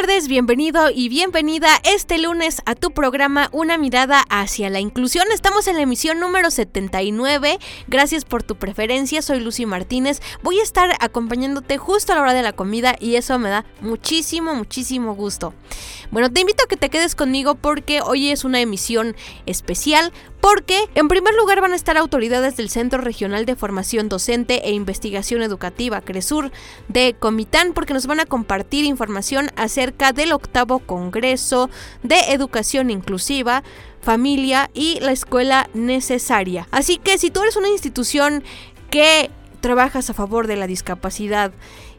Tardes, bienvenido y bienvenida este lunes a tu programa Una mirada hacia la inclusión. Estamos en la emisión número 79. Gracias por tu preferencia, soy Lucy Martínez. Voy a estar acompañándote justo a la hora de la comida y eso me da muchísimo, muchísimo gusto. Bueno, te invito a que te quedes conmigo porque hoy es una emisión especial porque en primer lugar van a estar autoridades del Centro Regional de Formación Docente e Investigación Educativa, CRESUR, de Comitán, porque nos van a compartir información acerca del octavo Congreso de Educación Inclusiva, Familia y la Escuela Necesaria. Así que si tú eres una institución que trabajas a favor de la discapacidad,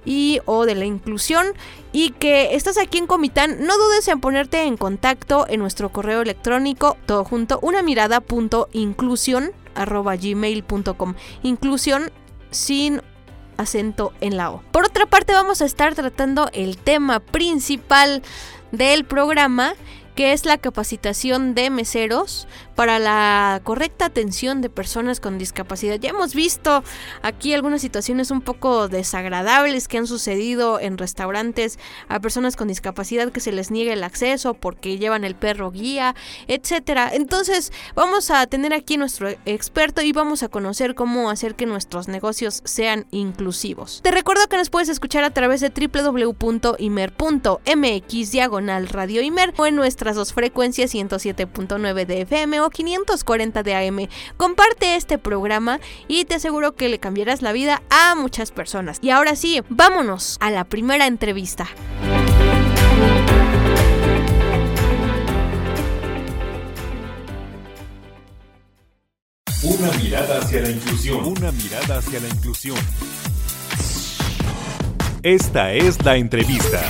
y o de la inclusión y que estás aquí en Comitán, no dudes en ponerte en contacto en nuestro correo electrónico, todo junto, una mirada.inclusión arroba gmail.com. Inclusión sin acento en la O. Por otra parte, vamos a estar tratando el tema principal del programa que es la capacitación de meseros para la correcta atención de personas con discapacidad. Ya hemos visto aquí algunas situaciones un poco desagradables que han sucedido en restaurantes a personas con discapacidad que se les niega el acceso porque llevan el perro guía, etcétera. Entonces, vamos a tener aquí nuestro experto y vamos a conocer cómo hacer que nuestros negocios sean inclusivos. Te recuerdo que nos puedes escuchar a través de www.imer.mx diagonal o en nuestras dos frecuencias 107.9 de FM o 540 de AM. Comparte este programa y te aseguro que le cambiarás la vida a muchas personas. Y ahora sí, vámonos a la primera entrevista. Una mirada hacia la inclusión. Una mirada hacia la inclusión. Esta es la entrevista.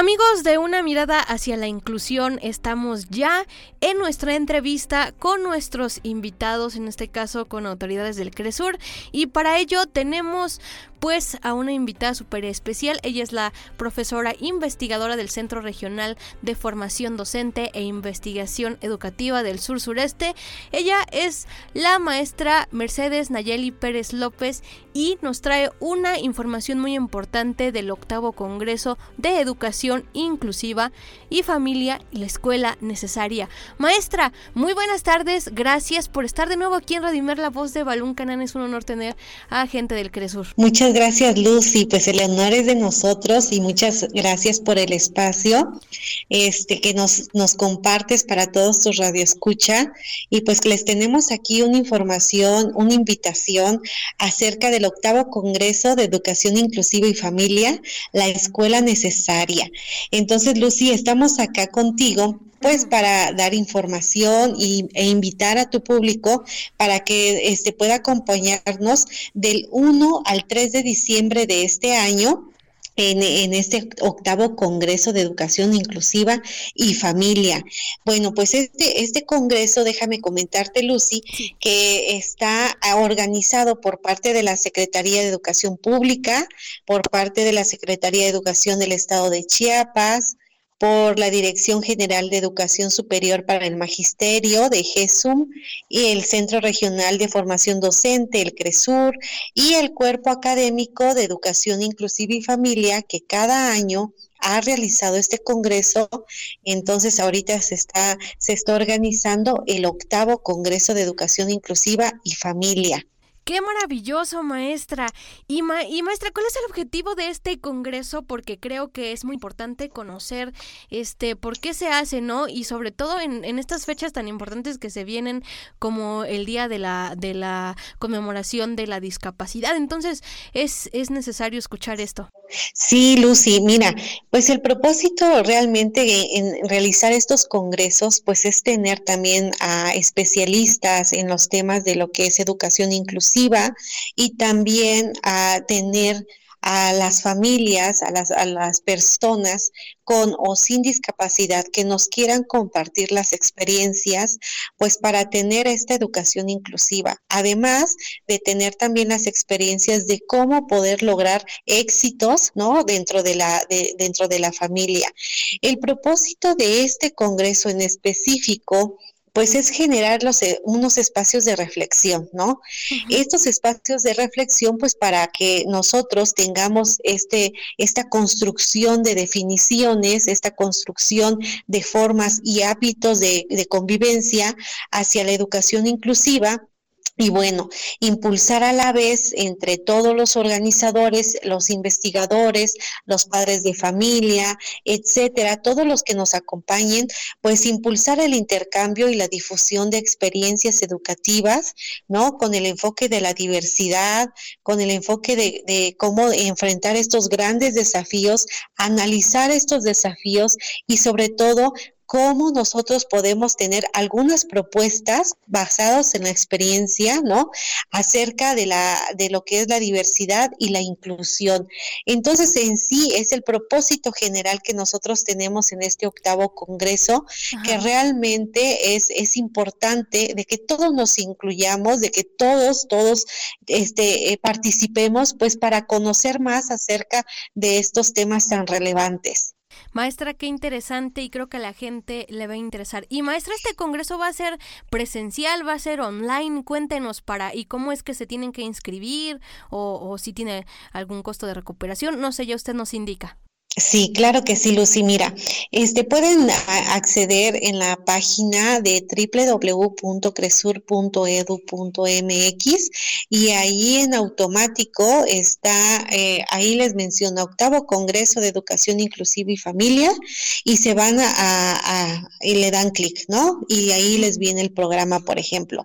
Amigos de una mirada hacia la inclusión, estamos ya en nuestra entrevista con nuestros invitados, en este caso con autoridades del CRESUR, y para ello tenemos pues a una invitada súper especial. Ella es la profesora investigadora del Centro Regional de Formación Docente e Investigación Educativa del Sur Sureste. Ella es la maestra Mercedes Nayeli Pérez López y nos trae una información muy importante del octavo Congreso de Educación Inclusiva y Familia y la Escuela Necesaria. Maestra, muy buenas tardes. Gracias por estar de nuevo aquí en Radimer, la voz de Balún Canán. Es un honor tener a gente del CRESUR. Muchas gracias, Lucy. Pues el honor es de nosotros y muchas gracias por el espacio este, que nos, nos compartes para todos tus radioescucha. Y pues les tenemos aquí una información, una invitación acerca del octavo Congreso de Educación Inclusiva y Familia, la Escuela Necesaria. Entonces, Lucy, estamos acá contigo pues para dar información y, e invitar a tu público para que este, pueda acompañarnos del 1 al 3 de diciembre de este año en, en, este octavo Congreso de Educación Inclusiva y Familia. Bueno, pues este, este Congreso, déjame comentarte, Lucy, que está organizado por parte de la Secretaría de Educación Pública, por parte de la Secretaría de Educación del Estado de Chiapas, por la Dirección General de Educación Superior para el Magisterio de GESUM y el Centro Regional de Formación Docente, el CRESUR, y el Cuerpo Académico de Educación Inclusiva y Familia, que cada año ha realizado este congreso, entonces ahorita se está, se está organizando el octavo Congreso de Educación Inclusiva y Familia. Qué maravilloso, maestra. Y, y maestra, ¿cuál es el objetivo de este congreso? Porque creo que es muy importante conocer este por qué se hace, ¿no? Y sobre todo en, en estas fechas tan importantes que se vienen como el día de la, de la conmemoración de la discapacidad. Entonces, es, es necesario escuchar esto. Sí, Lucy, mira, pues el propósito realmente en realizar estos congresos, pues es tener también a especialistas en los temas de lo que es educación inclusiva y también a tener a las familias, a las, a las personas con o sin discapacidad que nos quieran compartir las experiencias, pues para tener esta educación inclusiva. Además de tener también las experiencias de cómo poder lograr éxitos, ¿no? Dentro de la, dentro de la familia. El propósito de este congreso en específico pues es generar los, eh, unos espacios de reflexión, ¿no? Estos espacios de reflexión, pues para que nosotros tengamos este, esta construcción de definiciones, esta construcción de formas y hábitos de, de convivencia hacia la educación inclusiva, y bueno, impulsar a la vez entre todos los organizadores, los investigadores, los padres de familia, etcétera, todos los que nos acompañen, pues impulsar el intercambio y la difusión de experiencias educativas, ¿no? Con el enfoque de la diversidad, con el enfoque de, de cómo enfrentar estos grandes desafíos, analizar estos desafíos y sobre todo cómo nosotros podemos tener algunas propuestas basadas en la experiencia, ¿no? Acerca de la de lo que es la diversidad y la inclusión. Entonces, en sí es el propósito general que nosotros tenemos en este octavo congreso, que realmente es es importante de que todos nos incluyamos, de que todos todos este eh, participemos pues para conocer más acerca de estos temas tan relevantes. Maestra, qué interesante y creo que a la gente le va a interesar. Y maestra, este congreso va a ser presencial, va a ser online. Cuéntenos para y cómo es que se tienen que inscribir o, o si tiene algún costo de recuperación. No sé, ya usted nos indica. Sí, claro que sí, Lucy. Mira, este pueden acceder en la página de www.cresur.edu.mx y ahí en automático está, eh, ahí les menciono, octavo Congreso de Educación Inclusiva y Familia y se van a, y le dan clic, ¿no? Y ahí les viene el programa, por ejemplo.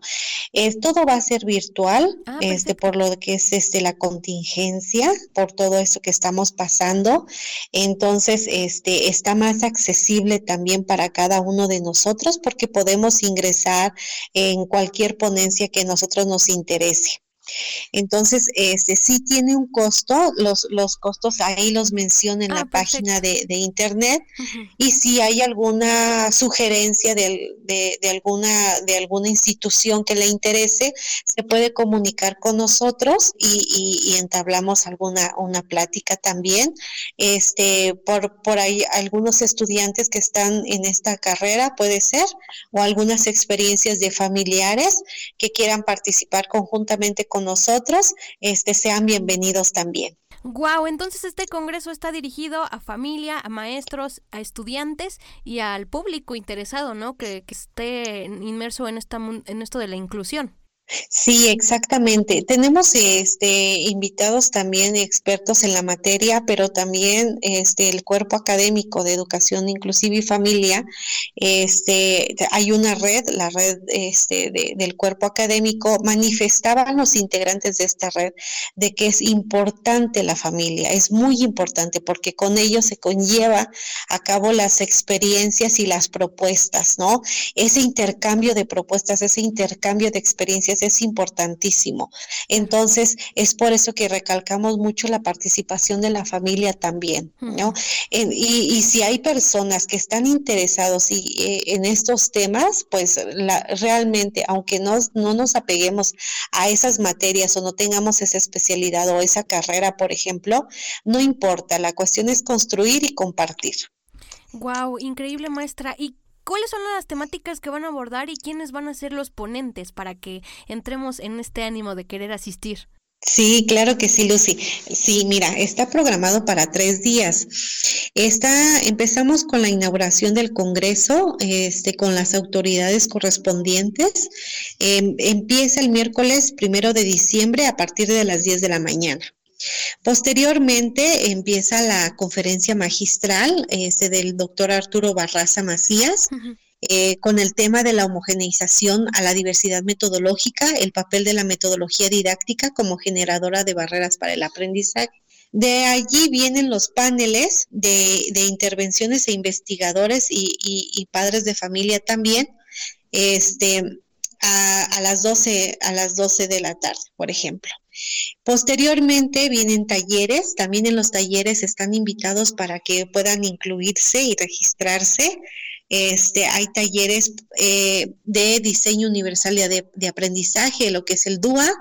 Es, todo va a ser virtual, ah, este, por lo que es este la contingencia, por todo esto que estamos pasando. Entonces, este está más accesible también para cada uno de nosotros porque podemos ingresar en cualquier ponencia que nosotros nos interese. Entonces, este sí tiene un costo, los, los costos ahí los menciona en la ah, página de, internet y si hay alguna sugerencia de, de, alguna, de alguna institución que le interese, se puede comunicar con nosotros y, y, entablamos alguna una plática también. Este, por, por ahí algunos estudiantes que están en esta carrera, puede ser, o algunas experiencias de familiares que quieran participar conjuntamente con con nosotros, este, sean bienvenidos también. Wow, entonces este congreso está dirigido a familia, a maestros, a estudiantes y al público interesado, ¿no? Que, que esté inmerso en esta en esto de la inclusión. Sí, exactamente. Tenemos este invitados también expertos en la materia, pero también este el cuerpo académico de educación inclusiva y familia. Este hay una red, la red este del cuerpo académico manifestaban los integrantes de esta red de que es importante la familia, es muy importante porque con ello se conlleva a cabo las experiencias y las propuestas, ¿no? Ese intercambio de propuestas, ese intercambio de experiencias es importantísimo. Entonces, es por eso que recalcamos mucho la participación de la familia también, ¿no? y, si hay personas que están interesados y, eh, en estos temas, pues realmente, aunque no, no nos apeguemos a esas materias o no tengamos esa especialidad o esa carrera, por ejemplo, no importa, la cuestión es construir y compartir. Wow, increíble maestra. ¿Y ¿Cuáles son las temáticas que van a abordar y quiénes van a ser los ponentes para que entremos en este ánimo de querer asistir? Sí, claro que sí, Lucy. Sí, mira, está programado para tres días. Está, empezamos con la inauguración del Congreso, este, con las autoridades correspondientes. Em, empieza el miércoles primero de diciembre a partir de las 10 de la mañana. Posteriormente empieza la conferencia magistral este, del doctor Arturo Barraza Macías. Eh, con el tema de la homogeneización a la diversidad metodológica, el papel de la metodología didáctica como generadora de barreras para el aprendizaje. De allí vienen los paneles de, intervenciones e investigadores y, padres de familia también, este, a, las 12, a las 12 de la tarde, por ejemplo. Posteriormente vienen talleres, también en los talleres están invitados para que puedan incluirse y registrarse este, hay talleres eh, de diseño universal de, de, aprendizaje, lo que es el DUA.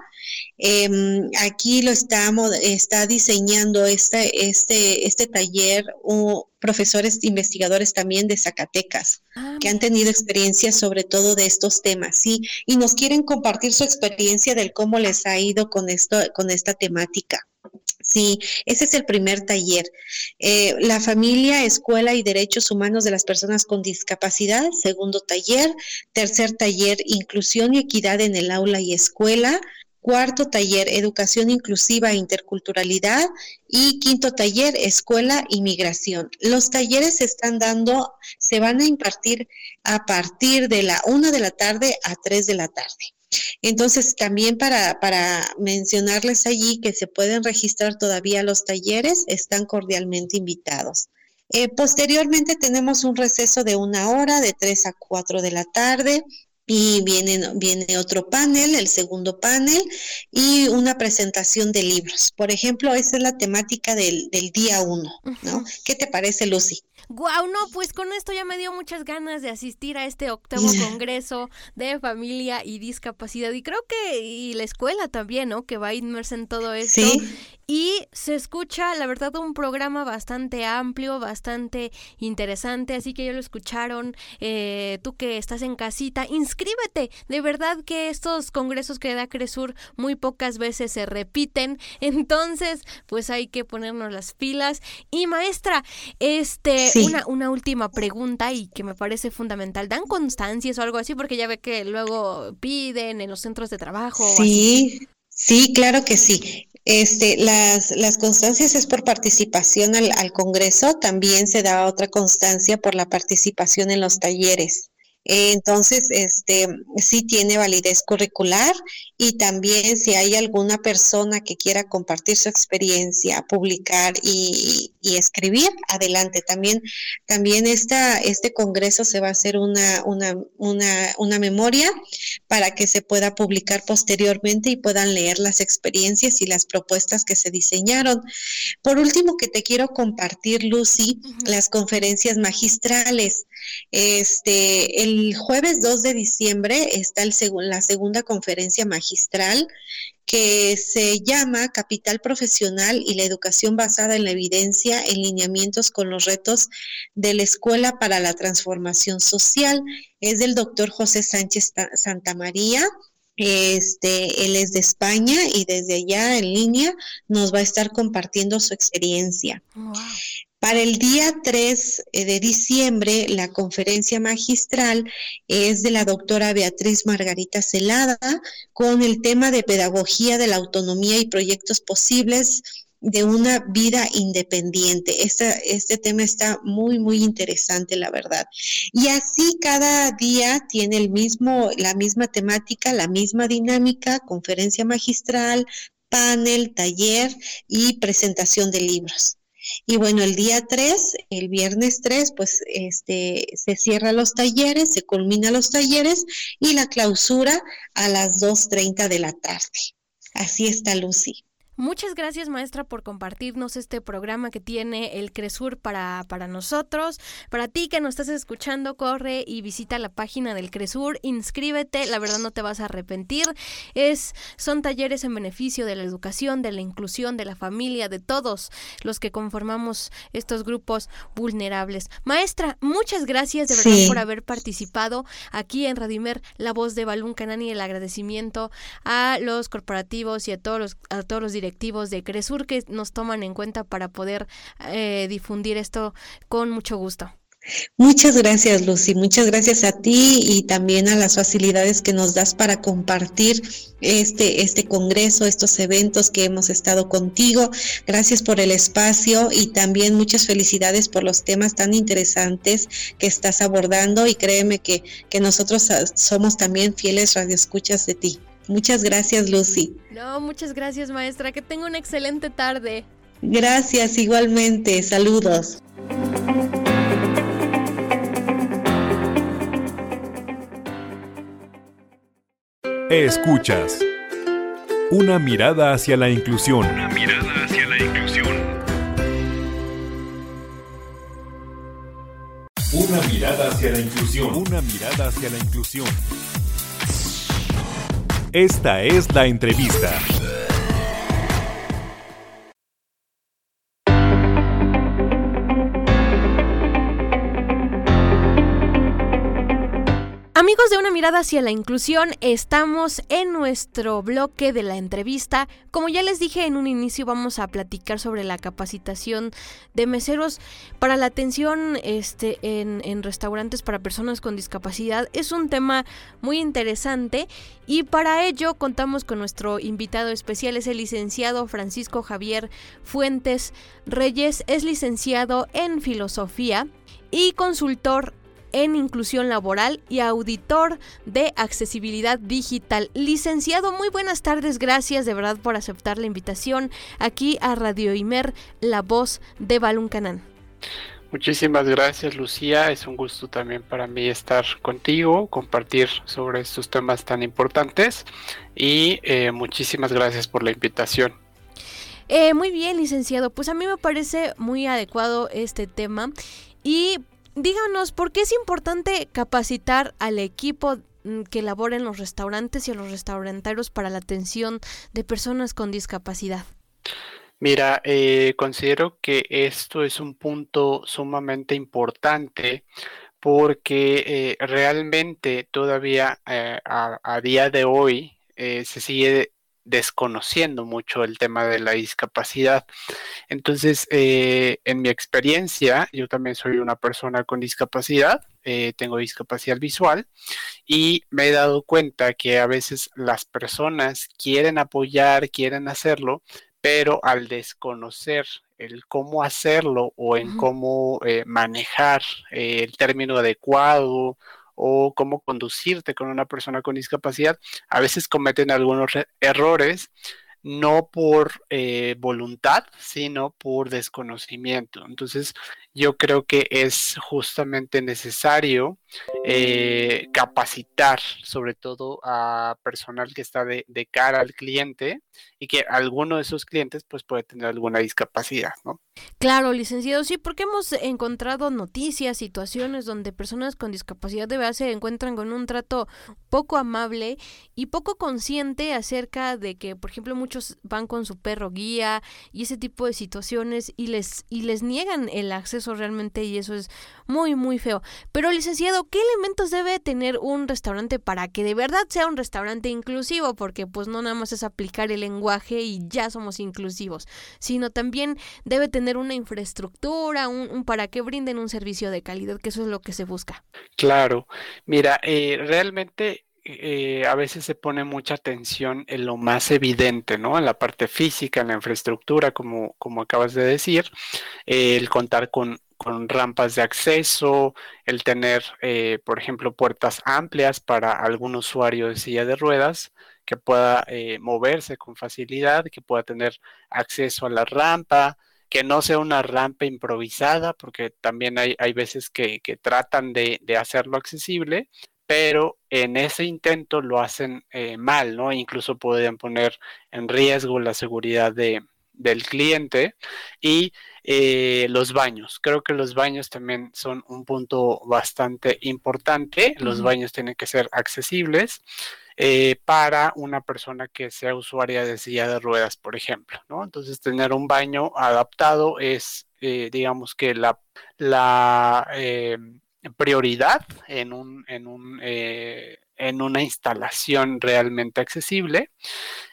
Em, aquí lo estamos, está diseñando este, este, este taller o profesores investigadores también de Zacatecas ah, que han tenido experiencia sobre todo de estos temas, ¿sí? Y nos quieren compartir su experiencia del cómo les ha ido con esto, con esta temática. Sí, ese es el primer taller. Eh, la familia, escuela y derechos humanos de las personas con discapacidad, segundo taller. Tercer taller, inclusión y equidad en el aula y escuela. Cuarto taller, educación inclusiva e interculturalidad. Y quinto taller, escuela y migración. Los talleres se están dando, se van a impartir a partir de la una de la tarde a tres de la tarde. Entonces, también para, mencionarles allí que se pueden registrar todavía los talleres, están cordialmente invitados. Eh, posteriormente tenemos un receso de una hora, de 3 a 4 de la tarde, y viene, viene otro panel, el segundo panel, y una presentación de libros. Por ejemplo, esa es la temática del, del día 1, ¿no? ¿Qué te parece, Lucy? Guau, no, pues con esto ya me dio muchas ganas de asistir a este octavo congreso de familia y discapacidad. Y creo que y la escuela también, ¿no? Que va inmersa en todo esto. ¿Sí? Y se escucha, la verdad, un programa bastante amplio, bastante interesante, así que ya lo escucharon. Eh, tú que estás en casita, inscríbete. De verdad que estos congresos que da Cresur muy pocas veces se repiten. Entonces, pues hay que ponernos las pilas. Y maestra, este, una, una última pregunta y que me parece fundamental. ¿Dan constancias o algo así? Porque ya ve que luego piden en los centros de trabajo. Sí. Sí, claro que sí. Este, las, las constancias es por participación al, al Congreso, también se da otra constancia por la participación en los talleres. Entonces, este, sí tiene validez curricular y también si hay alguna persona que quiera compartir su experiencia, publicar y, escribir, adelante. También, también esta, este congreso se va a hacer una, una, una, una memoria para que se pueda publicar posteriormente y puedan leer las experiencias y las propuestas que se diseñaron. Por último, que te quiero compartir, Lucy, las conferencias magistrales. Este, el jueves 2 de diciembre está el la segunda conferencia magistral que se llama Capital Profesional y la Educación basada en la evidencia en lineamientos con los retos de la Escuela para la Transformación Social. Es del doctor José Sánchez Santamaría. Este, él es de España y desde allá en línea nos va a estar compartiendo su experiencia. Para el día 3 eh, de diciembre, la conferencia magistral es de la doctora Beatriz Margarita Celada con el tema de pedagogía de la autonomía y proyectos posibles de una vida independiente. este tema está muy, muy interesante, la verdad. Y así cada día tiene el mismo, la misma temática, la misma dinámica, conferencia magistral, panel, taller y presentación de libros. Y bueno, el día 3, el viernes 3, pues este, se cierran los talleres, se culmina los talleres y la clausura a las 2.30 de la tarde. Así está Lucy. Muchas gracias maestra por compartirnos este programa que tiene el Cresur para, para nosotros. Para ti que nos estás escuchando, corre y visita la página del Cresur, inscríbete, la verdad no te vas a arrepentir. Es, son talleres en beneficio de la educación, de la inclusión, de la familia, de todos los que conformamos estos grupos vulnerables. Maestra, muchas gracias de verdad por haber participado aquí en Radimer, la voz de Balún Canani, el agradecimiento a los corporativos y a todos los, a todos los directivos de Cresur que nos toman en cuenta para poder eh, difundir esto con mucho gusto. Muchas gracias, Lucy. Muchas gracias a ti y también a las facilidades que nos das para compartir este, este congreso, estos eventos que hemos estado contigo. Gracias por el espacio y también muchas felicidades por los temas tan interesantes que estás abordando y créeme que, que nosotros ah, somos también fieles radioescuchas de ti. Muchas gracias, Lucy. No, muchas gracias, maestra. Que tenga una excelente tarde. Gracias, igualmente. Saludos. Escuchas. Una mirada hacia la inclusión. Una mirada hacia la inclusión. Una mirada hacia la inclusión. Una mirada hacia la inclusión. Esta es la entrevista. Amigos de una mirada hacia la inclusión, estamos en nuestro bloque de la entrevista. Como ya les dije en un inicio, vamos a platicar sobre la capacitación de meseros para la atención este, en, en restaurantes para personas con discapacidad. Es un tema muy interesante y para ello contamos con nuestro invitado especial, es el licenciado Francisco Javier Fuentes Reyes, es licenciado en filosofía y consultor en inclusión laboral y auditor de accesibilidad digital. Licenciado, muy buenas tardes, gracias de verdad por aceptar la invitación aquí a Radio Imer, la voz de Balún Canán. Muchísimas gracias Lucía, es un gusto también para mí estar contigo, compartir sobre estos temas tan importantes y eh, muchísimas gracias por la invitación. Eh, muy bien, licenciado, pues a mí me parece muy adecuado este tema y díganos, ¿por qué es importante capacitar al equipo mm, que labora en los restaurantes y a los restauranteros para la atención de personas con discapacidad? Mira, eh, considero que esto es un punto sumamente importante porque eh, realmente todavía eh, a, día de hoy se sigue desconociendo mucho el tema de la discapacidad. Entonces, eh, en mi experiencia, yo también soy una persona con discapacidad, eh, tengo discapacidad visual y me he dado cuenta que a veces las personas quieren apoyar, quieren hacerlo, pero al desconocer el cómo hacerlo o en cómo eh, manejar el término adecuado o cómo conducirte con una persona con discapacidad, a veces cometen algunos errores no por eh, voluntad, sino por desconocimiento. Entonces, yo creo que es justamente necesario eh, capacitar, sobre todo a personal que está de, cara al cliente y que alguno de esos clientes pues puede tener alguna discapacidad, ¿no? Claro, licenciado, sí, porque hemos encontrado noticias, situaciones donde personas con discapacidad de base se encuentran con un trato poco amable y poco consciente acerca de que, por ejemplo, muchos van con su perro guía y ese tipo de situaciones y les y les niegan el acceso realmente y eso es muy muy feo. Pero licenciado, ¿qué elementos debe tener un restaurante para que de verdad sea un restaurante inclusivo? Porque pues no nada más es aplicar el lenguaje y ya somos inclusivos, sino también debe tener una infraestructura, un, para que brinden un servicio de calidad, que eso es lo que se busca. Claro, mira, eh, realmente eh, a veces se pone mucha atención en lo más evidente, ¿no? En la parte física, en la infraestructura, como, como acabas de decir, el contar con, con, rampas de acceso, el tener, eh, por ejemplo, puertas amplias para algún usuario de silla de ruedas que pueda moverse con facilidad, que pueda tener acceso a la rampa, que no sea una rampa improvisada, porque también hay, hay veces que, tratan de, hacerlo accesible, pero en ese intento lo hacen eh, mal, ¿no? Incluso podrían poner en riesgo la seguridad de, del cliente y eh, los baños. Creo que los baños también son un punto bastante importante. Los baños tienen que ser accesibles. Eh, para una persona que sea usuaria de silla de ruedas, por ejemplo, ¿no? Entonces, tener un baño adaptado es, digamos que la, la prioridad en, un, en, un, eh, en una instalación realmente accesible,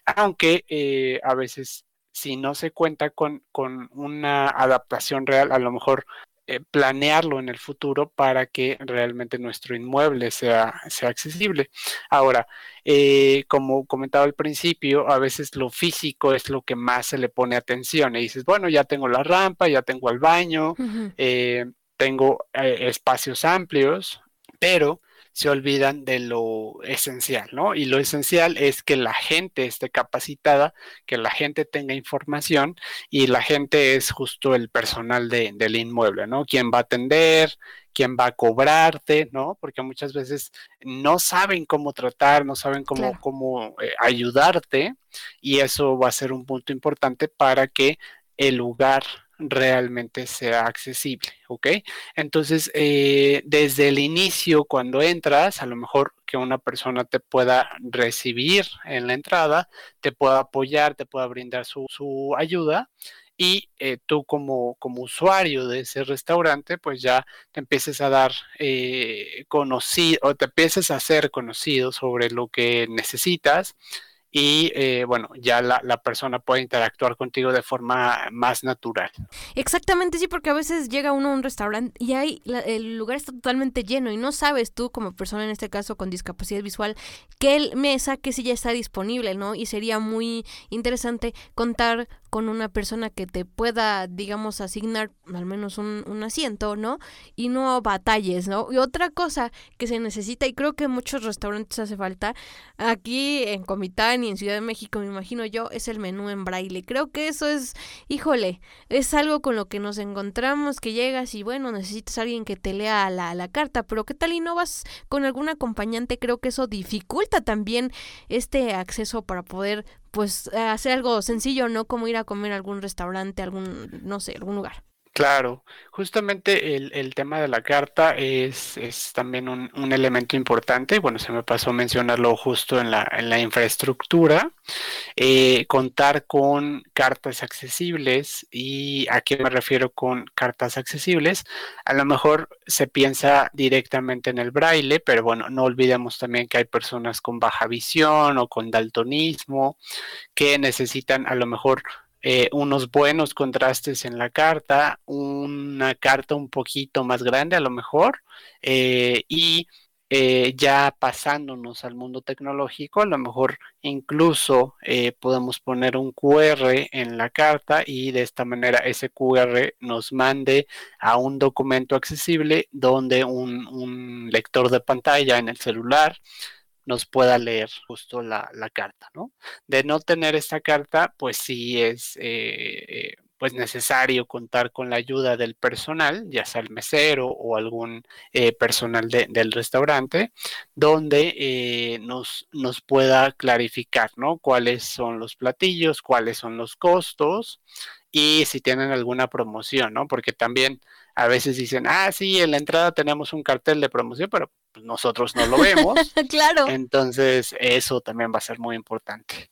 aunque eh, a veces si no se cuenta con, con, una adaptación real, a lo mejor eh, planearlo en el futuro para que realmente nuestro inmueble sea, sea accesible. Ahora, como comentaba al principio, a veces lo físico es lo que más se le pone atención y dices, bueno, ya tengo la rampa, ya tengo el baño, tengo eh, espacios amplios, pero se olvidan de lo esencial, ¿no? Y lo esencial es que la gente esté capacitada, que la gente tenga información y la gente es justo el personal del inmueble, ¿no? ¿Quién va a atender? ¿Quién va a cobrarte? ¿No? Porque muchas veces no saben cómo tratar, no saben cómo, cómo eh, ayudarte y eso va a ser un punto importante para que el lugar realmente sea accesible, ¿ok? Entonces, eh, desde el inicio, cuando entras, a lo mejor que una persona te pueda recibir en la entrada, te pueda apoyar, te pueda brindar su, ayuda y eh, tú como, como usuario de ese restaurante, pues ya te empieces a dar eh, conocido o te empieces a ser conocido sobre lo que necesitas y eh, bueno, ya la, persona puede interactuar contigo de forma más natural. Exactamente, sí, porque a veces llega uno a un restaurante y hay el lugar está totalmente lleno y no sabes tú como persona en este caso con discapacidad visual qué mesa, qué silla está disponible, ¿no? Y sería muy interesante contar con una persona que te pueda, digamos, asignar al menos un, un, asiento, ¿no? Y no batalles, ¿no? Y otra cosa que se necesita, y creo que en muchos restaurantes hace falta, aquí en Comitán en Ciudad de México, me imagino yo, es el menú en braille. Creo que eso es, híjole, es algo con lo que nos encontramos, que llegas y bueno, necesitas a alguien que te lea la, la carta, pero ¿qué tal y no vas con algún acompañante? Creo que eso dificulta también este acceso para poder pues hacer algo sencillo, ¿no? Como ir a comer a algún restaurante, algún, no sé, algún lugar. Claro, justamente el, tema de la carta es, también un, elemento importante. Bueno, se me pasó mencionarlo justo en la, infraestructura. Eh, contar con cartas accesibles. ¿Y a qué me refiero con cartas accesibles? A lo mejor se piensa directamente en el braille, pero bueno, no olvidemos también que hay personas con baja visión o con daltonismo que necesitan a lo mejor eh, unos buenos contrastes en la carta, una carta un poquito más grande a lo mejor, eh, y eh, ya pasándonos al mundo tecnológico, a lo mejor incluso podemos poner un QR en la carta y de esta manera ese QR nos mande a un documento accesible donde un lector de pantalla en el celular nos pueda leer justo la, carta, ¿no? De no tener esta carta, pues sí es eh, eh, pues necesario contar con la ayuda del personal, ya sea el mesero o algún eh, personal del restaurante, donde nos, nos pueda clarificar, ¿no? Cuáles son los platillos, cuáles son los costos y si tienen alguna promoción, ¿no? Porque también a veces dicen, ah, sí, en la entrada tenemos un cartel de promoción, pero nosotros no lo vemos. claro. Entonces, eso también va a ser muy importante.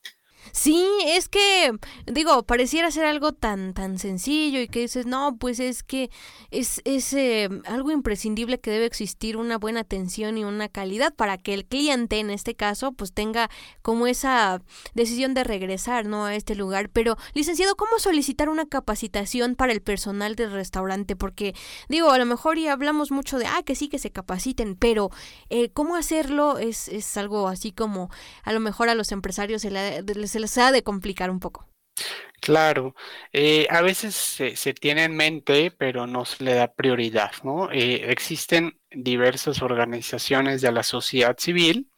Sí, es que, digo, pareciera ser algo tan, tan sencillo y que dices, no, pues es que es, es eh, algo imprescindible que debe existir una buena atención y una calidad para que el cliente, en este caso, pues tenga como esa decisión de regresar, ¿no? A este lugar. Pero, licenciado, ¿cómo solicitar una capacitación para el personal del restaurante? Porque, digo, a lo mejor ya hablamos mucho de, ah, que sí, que se capaciten, pero eh, ¿cómo hacerlo? Es, es algo así como, a lo mejor a los empresarios se les ha de complicar un poco. Claro, eh, a veces se, tiene en mente, pero no se le da prioridad, ¿no? Eh, existen diversas organizaciones de la sociedad civil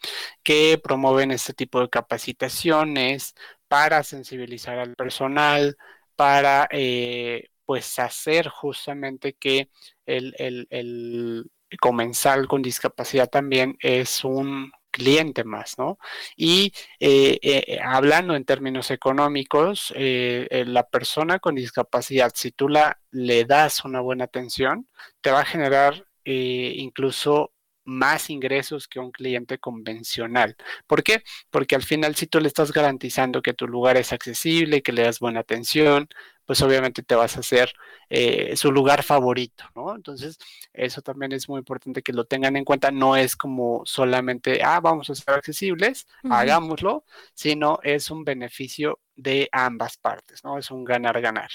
que promueven este tipo de capacitaciones para sensibilizar al personal, para eh, pues hacer justamente que el, comensal con discapacidad también es un cliente más, ¿no? Y eh, eh, hablando en términos económicos, eh, la persona con discapacidad, si tú la, le das una buena atención, te va a generar incluso más ingresos que un cliente convencional. ¿Por qué? Porque al final si tú le estás garantizando que tu lugar es accesible, que le das buena atención, pues obviamente te vas a hacer eh, su lugar favorito, ¿no? Entonces, eso también es muy importante que lo tengan en cuenta. No es como solamente, ah, vamos a ser accesibles, hagámoslo, sino es un beneficio de ambas partes, ¿no? Es un ganar-ganar.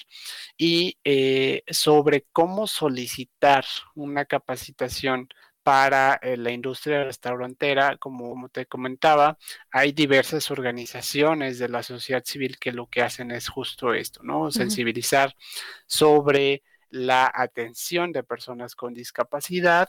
Y eh, sobre cómo solicitar una capacitación para eh, la industria restaurantera, como, te comentaba, hay diversas organizaciones de la sociedad civil que lo que hacen es justo esto, ¿no? Sensibilizar sobre la atención de personas con discapacidad,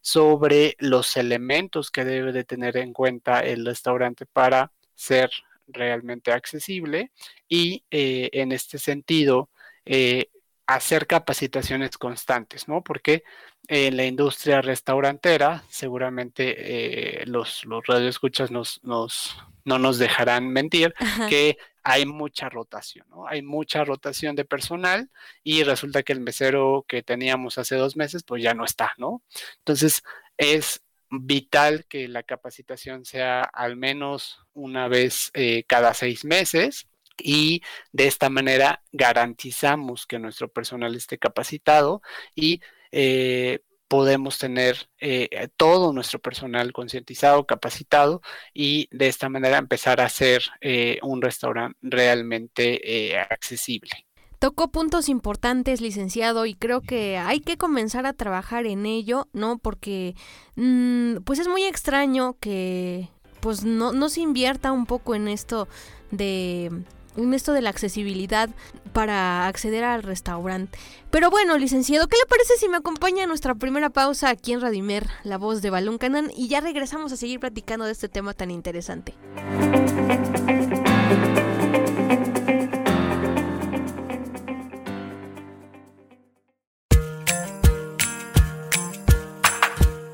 sobre los elementos que debe de tener en cuenta el restaurante para ser realmente accesible y eh, en este sentido eh, hacer capacitaciones constantes, ¿no? Porque en la industria restaurantera, seguramente eh, los, los radioescuchas nos, nos, no nos dejarán mentir, que hay mucha rotación, ¿no? Hay mucha rotación de personal y resulta que el mesero que teníamos hace dos meses, pues ya no está, ¿no? Entonces, es vital que la capacitación sea al menos una vez eh, cada seis meses y de esta manera garantizamos que nuestro personal esté capacitado y eh, podemos tener eh, todo nuestro personal concientizado, capacitado y de esta manera empezar a hacer eh, un restaurante realmente accesible. Tocó puntos importantes, licenciado, y creo que hay que comenzar a trabajar en ello, ¿no? Porque mm, pues es muy extraño que pues no, no se invierta un poco en esto de en esto de la accesibilidad para acceder al restaurante. Pero bueno, licenciado, ¿qué le parece si me acompaña a nuestra primera pausa aquí en Radimer, la voz de Balón Canan, y ya regresamos a seguir platicando de este tema tan interesante?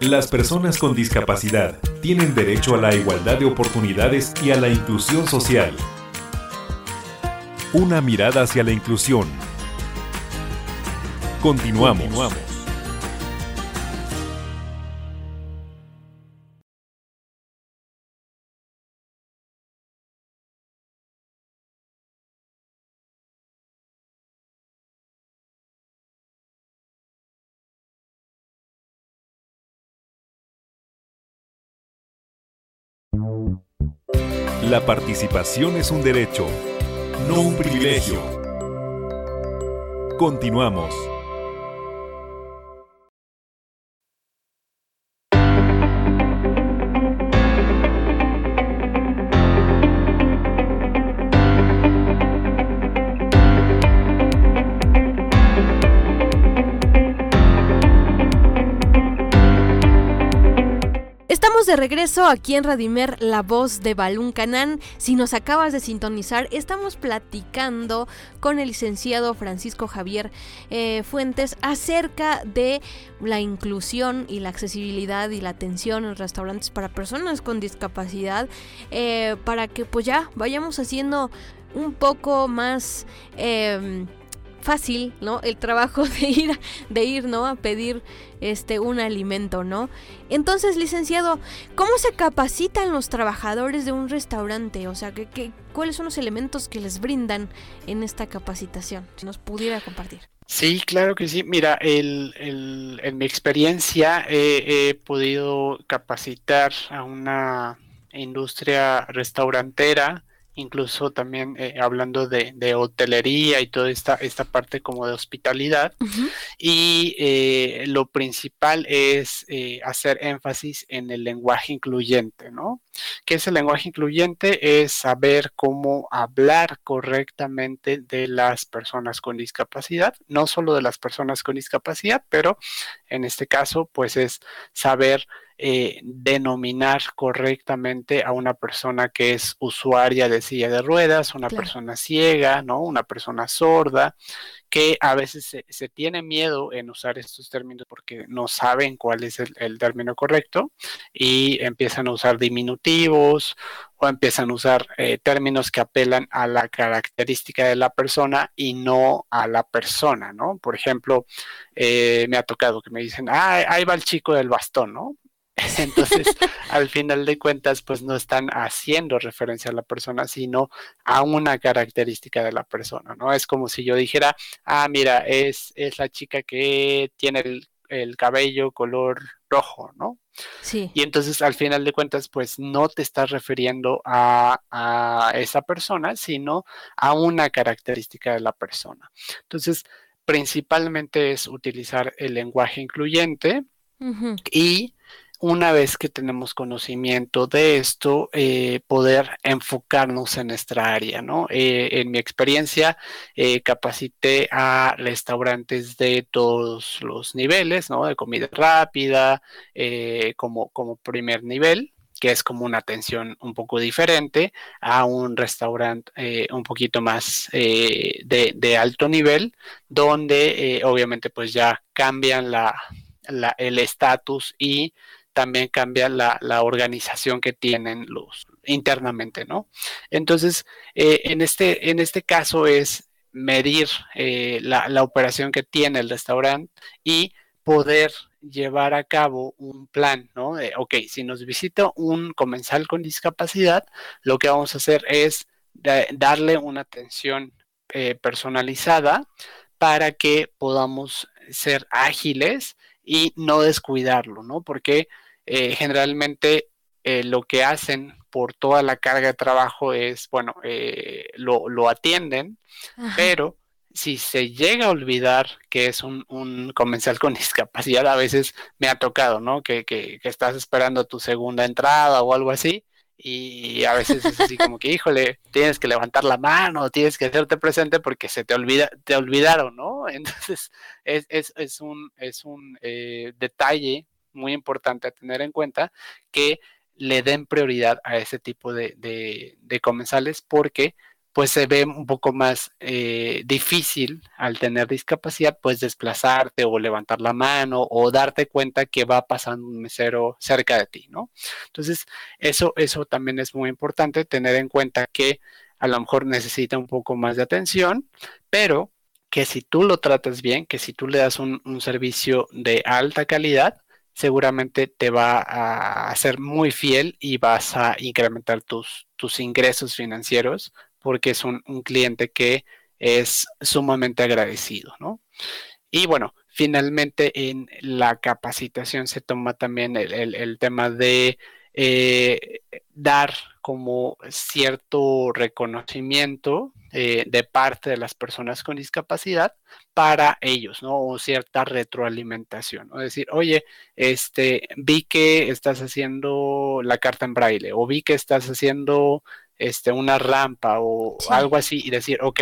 Las personas con discapacidad tienen derecho a la igualdad de oportunidades y a la inclusión social. Una mirada hacia la inclusión. Continuamos. La participación es un derecho no un privilegio. Continuamos. De regreso aquí en Radimer, la voz de Balún Canán. Si nos acabas de sintonizar, estamos platicando con el licenciado Francisco Javier eh, Fuentes acerca de la inclusión y la accesibilidad y la atención en restaurantes para personas con discapacidad, eh, para que pues ya vayamos haciendo un poco más... Em, fácil, ¿no? El trabajo de ir, de ir, ¿no? A pedir este un alimento, ¿no? Entonces, licenciado, ¿cómo se capacitan los trabajadores de un restaurante? O sea, ¿qué, cuáles son los elementos que les brindan en esta capacitación? Si nos pudiera compartir. Sí, claro que sí. Mira, en mi experiencia he podido capacitar a una industria restaurantera incluso también eh, hablando de, hotelería y toda esta, esta parte como de hospitalidad. Y eh, lo principal es eh, hacer énfasis en el lenguaje incluyente, ¿no? ¿Qué es el lenguaje incluyente? Es saber cómo hablar correctamente de las personas con discapacidad, no solo de las personas con discapacidad, pero en este caso, pues es saber eh, denominar correctamente a una persona que es usuaria de silla de ruedas, una persona ciega, ¿no? Una persona sorda, que a veces se, tiene miedo en usar estos términos porque no saben cuál es el, término correcto y empiezan a usar diminutivos o empiezan a usar eh, términos que apelan a la característica de la persona y no a la persona, ¿no? Por ejemplo, eh, me ha tocado que me dicen, ah, ahí va el chico del bastón, ¿no? Entonces, al final de cuentas, pues no están haciendo referencia a la persona, sino a una característica de la persona, ¿no? Es como si yo dijera, ah, mira, es, es la chica que tiene el, cabello color rojo, ¿no? Sí. Y entonces, al final de cuentas, pues no te estás refiriendo a, a esa persona, sino a una característica de la persona. Entonces, principalmente es utilizar el lenguaje incluyente y una vez que tenemos conocimiento de esto, eh, poder enfocarnos en nuestra área, ¿no? Eh, en mi experiencia, eh, capacité a restaurantes de todos los niveles, ¿no? De comida rápida, como, como primer nivel, que es como una atención un poco diferente a un restaurante un poquito más de, alto nivel, donde obviamente pues ya cambian la, el estatus y también cambia la, organización que tienen los internamente, ¿no? Entonces, eh, en, este, en este caso es medir eh, la, operación que tiene el restaurante y poder llevar a cabo un plan, ¿no? ok, si nos visita un comensal con discapacidad, lo que vamos a hacer es darle una atención eh, personalizada para que podamos ser ágiles y no descuidarlo, ¿no? Porque eh, generalmente eh, lo que hacen por toda la carga de trabajo es, bueno, eh, lo, atienden, pero si se llega a olvidar que es un, un, comensal con discapacidad, a veces me ha tocado, ¿no? Que, que, estás esperando tu segunda entrada o algo así, y a veces es así como que, híjole, tienes que levantar la mano, tienes que hacerte presente porque se te olvida, te olvidaron, ¿no? Entonces, es, es, es un, es un detalle muy importante a tener en cuenta que le den prioridad a ese tipo de, comensales porque pues se ve un poco más eh, difícil al tener discapacidad, pues desplazarte o levantar la mano o darte cuenta que va pasando un mesero cerca de ti, ¿no? Entonces, eso, eso también es muy importante, tener en cuenta que a lo mejor necesita un poco más de atención, pero que si tú lo tratas bien, que si tú le das un, un servicio de alta calidad, seguramente te va a hacer muy fiel y vas a incrementar tus, tus ingresos financieros porque es un, cliente que es sumamente agradecido, ¿no? Y bueno, finalmente en la capacitación se toma también el, tema de eh, dar como cierto reconocimiento eh, de parte de las personas con discapacidad para ellos, ¿no? O cierta retroalimentación, ¿no? Decir, oye, este, vi que estás haciendo la carta en braille o vi que estás haciendo este, una rampa o algo así y decir, ok,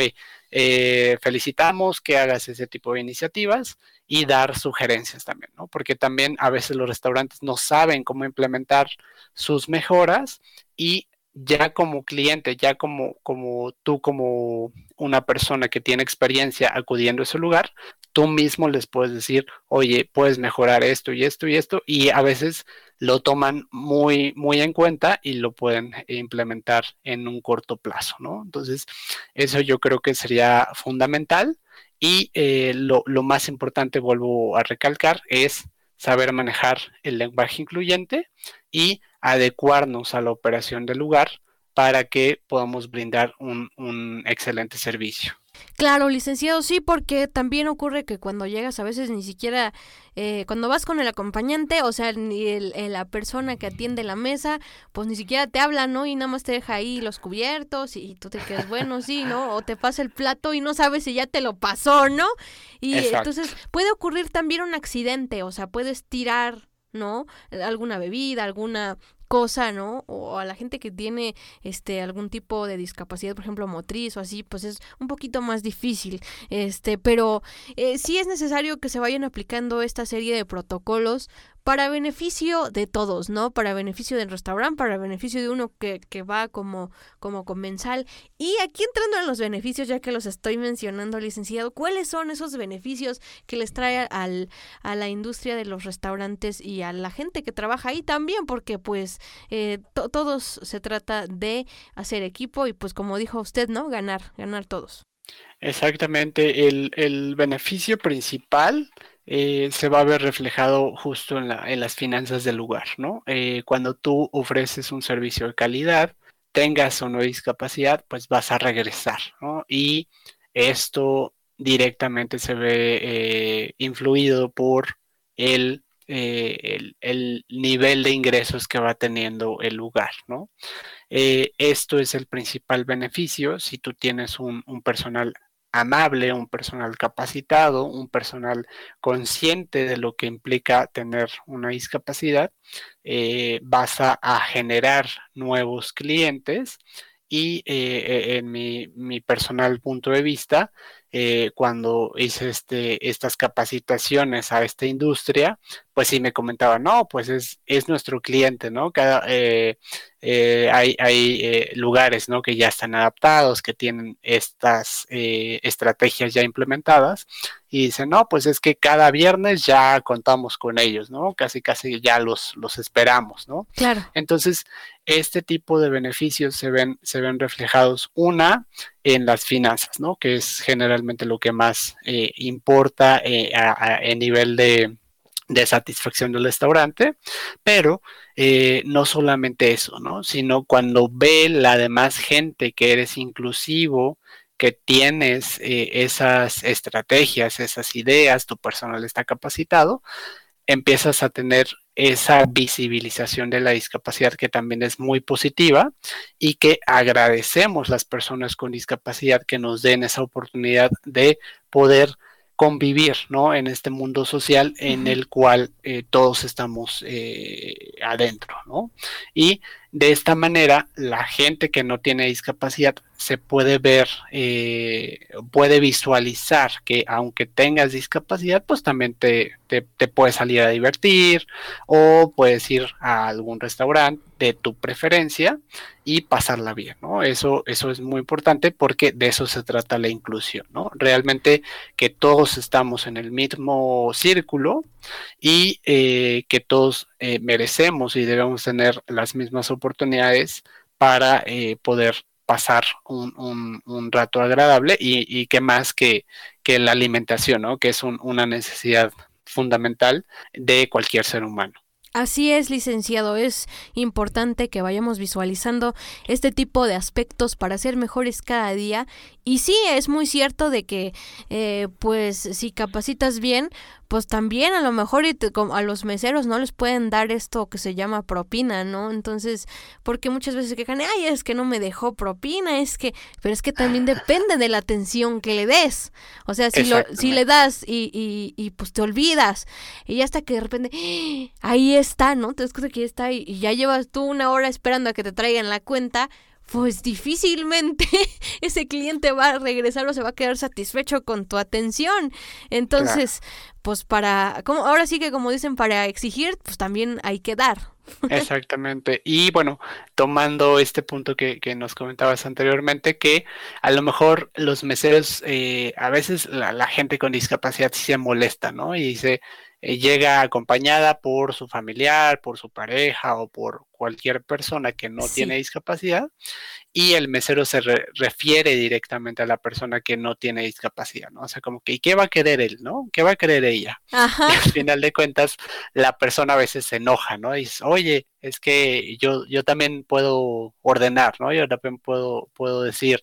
eh, felicitamos que hagas ese tipo de iniciativas y dar sugerencias también, ¿no? Porque también a veces los restaurantes no saben cómo implementar sus mejoras y ya como cliente, ya como, como tú, como una persona que tiene experiencia acudiendo a ese lugar, tú mismo les puedes decir, oye, puedes mejorar esto y esto y esto, y a veces lo toman muy, muy en cuenta y lo pueden implementar en un corto plazo, ¿no? Entonces, eso yo creo que sería fundamental. Y eh, lo, lo más importante, vuelvo a recalcar, es saber manejar el lenguaje incluyente y adecuarnos a la operación del lugar para que podamos brindar un, excelente servicio. Claro, licenciado, sí, porque también ocurre que cuando llegas a veces ni siquiera, eh, cuando vas con el acompañante, o sea, ni el, la persona que atiende la mesa, pues ni siquiera te habla, ¿no? Y nada más te deja ahí los cubiertos y tú te quedas, bueno, sí, ¿no? O te pasa el plato y no sabes si ya te lo pasó, ¿no? Y entonces puede ocurrir también un accidente, o sea, puedes tirar ¿no? Alguna bebida, alguna cosa, ¿no? O a la gente que tiene este algún tipo de discapacidad, por ejemplo, motriz o así, pues es un poquito más difícil. Este, pero eh, sí es necesario que se vayan aplicando esta serie de protocolos para beneficio de todos, ¿no? Para beneficio del restaurante, para beneficio de uno que, que va como, como comensal. Y aquí entrando en los beneficios, ya que los estoy mencionando, licenciado, ¿cuáles son esos beneficios que les trae al, a la industria de los restaurantes y a la gente que trabaja ahí también? Porque pues eh, todos se trata de hacer equipo y pues como dijo usted, ¿no? Ganar, ganar todos. Exactamente, el, el beneficio principal eh, se va a ver reflejado justo en, la, en las finanzas del lugar, ¿no? Eh, cuando tú ofreces un servicio de calidad, tengas o no discapacidad, pues vas a regresar, ¿no? Y esto directamente se ve eh, influido por el, el, el, nivel de ingresos que va teniendo el lugar, ¿no? esto es el principal beneficio si tú tienes un personal amable, un personal capacitado, un personal consciente de lo que implica tener una discapacidad, eh, vas a, generar nuevos clientes y eh, en mi, mi, personal punto de vista, eh, cuando hice este, estas capacitaciones a esta industria, pues sí me comentaba, no, pues es, es nuestro cliente, ¿no? Cada, eh, eh, hay, hay lugares, ¿no? Que ya están adaptados, que tienen estas estrategias ya implementadas y dicen, no, pues es que cada viernes ya contamos con ellos, ¿no? Casi, casi ya los, los esperamos, ¿no? Claro. Entonces, este tipo de beneficios se ven, se ven reflejados, una, en las finanzas, ¿no? Que es generalmente lo que más eh, importa eh, a, nivel de, satisfacción del restaurante, pero eh, no solamente eso, ¿no? Sino cuando ve la demás gente que eres inclusivo, que tienes esas estrategias, esas ideas, tu personal está capacitado, empiezas a tener esa visibilización de la discapacidad que también es muy positiva y que agradecemos las personas con discapacidad que nos den esa oportunidad de poder convivir ¿no? en este mundo social en el cual eh, todos estamos eh, adentro. ¿no? Y de esta manera, la gente que no tiene discapacidad se puede ver, eh, puede visualizar que aunque tengas discapacidad, pues también te, te, puedes salir a divertir o puedes ir a algún restaurante de tu preferencia y pasarla bien, ¿no? Eso, eso es muy importante porque de eso se trata la inclusión, ¿no? Realmente que todos estamos en el mismo círculo y eh, que todos eh, merecemos y debemos tener las mismas oportunidades para poder pasar un, rato agradable y, y qué más que, que, la alimentación, ¿no? que es una necesidad fundamental de cualquier ser humano. Así es, licenciado, es importante que vayamos visualizando este tipo de aspectos para ser mejores cada día. Y sí, es muy cierto de que, eh, pues, si capacitas bien, pues también a lo mejor a los meseros no les pueden dar esto que se llama propina, ¿no? Entonces, porque muchas veces quejan, ay, es que no me dejó propina, es que, pero es que también depende de la atención que le des. O sea, si, lo, si le das y, y, y, pues te olvidas, y hasta que de repente, ahí está, ¿no? Te das cuenta que ya está y ya llevas tú una hora esperando a que te traigan la cuenta, pues difícilmente ese cliente va a regresar o se va a quedar satisfecho con tu atención. Entonces, pues para, como, ahora sí que como dicen, para exigir, pues también hay que dar. Exactamente. Y bueno, tomando este punto que, que, nos comentabas anteriormente, que a lo mejor los meseros, eh, a veces la, la, gente con discapacidad sí se molesta, ¿no? Y dice, llega acompañada por su familiar, por su pareja o por cualquier persona que no tiene discapacidad y el mesero se refiere directamente a la persona que no tiene discapacidad, ¿no? O sea, como que, ¿y qué va a querer él, no? ¿Qué va a querer ella? Y al final de cuentas, la persona a veces se enoja, ¿no? Y dice, oye, es que yo, yo también puedo ordenar, ¿no? Yo también puedo, puedo decir.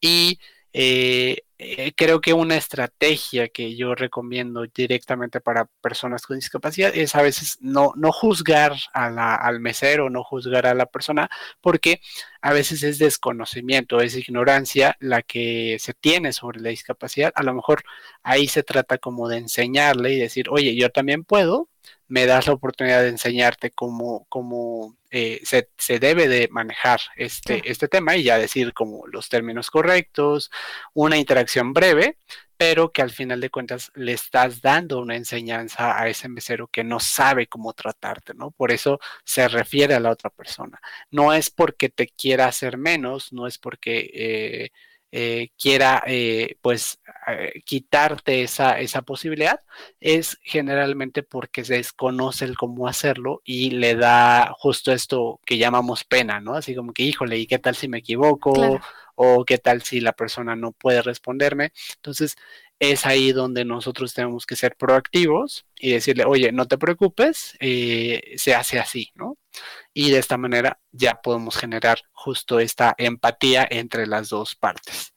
Y eh, eh, creo que una estrategia que yo recomiendo directamente para personas con discapacidad es a veces no, no juzgar a la, al mesero, no juzgar a la persona, porque a veces es desconocimiento, es ignorancia la que se tiene sobre la discapacidad. A lo mejor ahí se trata como de enseñarle y decir, oye, yo también puedo, me das la oportunidad de enseñarte cómo, cómo eh, se, se, debe de manejar este, este tema y ya decir como los términos correctos, una interacción breve, pero que al final de cuentas le estás dando una enseñanza a ese mesero que no sabe cómo tratarte, ¿no? Por eso se refiere a la otra persona. No es porque te quiera hacer menos, no es porque... Eh, eh, quiera eh, pues eh, quitarte esa, esa posibilidad es generalmente porque se desconoce el cómo hacerlo y le da justo esto que llamamos pena, ¿no? Así como que, híjole, ¿y qué tal si me equivoco? O qué tal si la persona no puede responderme. Entonces, es ahí donde nosotros tenemos que ser proactivos y decirle, oye, no te preocupes, se hace así, ¿no? y de esta manera ya podemos generar justo esta empatía entre las dos partes.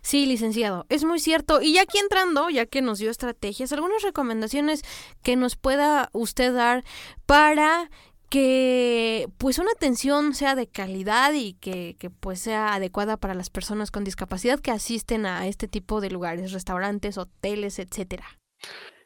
Sí, licenciado, es muy cierto. Y ya aquí entrando, ya que nos dio estrategias, algunas recomendaciones que nos pueda usted dar para que pues una atención sea de calidad y que, que, pues sea adecuada para las personas con discapacidad que asisten a este tipo de lugares, restaurantes, hoteles, etcétera.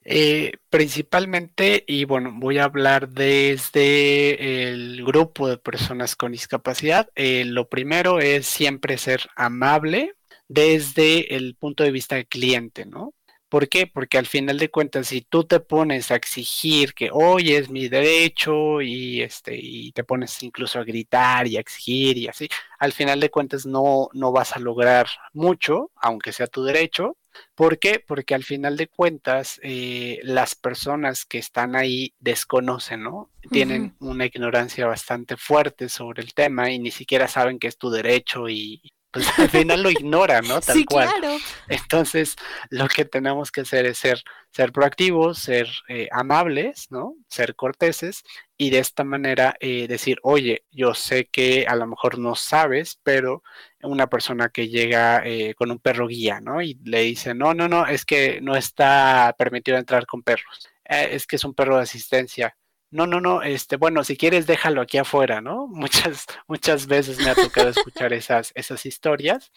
Eh, principalmente, y bueno, voy a hablar desde el grupo de personas con discapacidad. Eh, lo primero es siempre ser amable desde el punto de vista del cliente, ¿no? ¿Por qué? Porque al final de cuentas, si tú te pones a exigir que hoy es mi derecho y este y te pones incluso a gritar y a exigir y así, al final de cuentas no, no vas a lograr mucho, aunque sea tu derecho. ¿Por qué? Porque al final de cuentas eh, las personas que están ahí desconocen, ¿no? Tienen una ignorancia bastante fuerte sobre el tema y ni siquiera saben que es tu derecho y, pues al final lo ignora, ¿no? Tal sí, cual. Claro. Entonces, lo que tenemos que hacer es ser, ser proactivos, ser eh, amables, ¿no? Ser corteses y de esta manera eh, decir, oye, yo sé que a lo mejor no sabes, pero una persona que llega eh, con un perro guía, ¿no? Y le dice, no, no, no, es que no está permitido entrar con perros. es que es un perro de asistencia no, no, no, este, bueno, si quieres déjalo aquí afuera, ¿no? Muchas, muchas veces me ha tocado escuchar esas, esas historias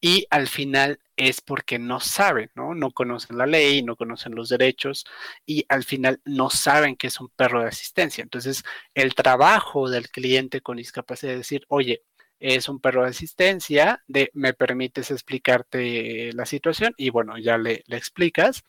y al final es porque no saben, ¿no? No conocen la ley, no conocen los derechos y al final no saben que es un perro de asistencia. Entonces, el trabajo del cliente con discapacidad es decir, oye, es un perro de asistencia, me permites explicarte la situación y bueno, ya le, le explicas.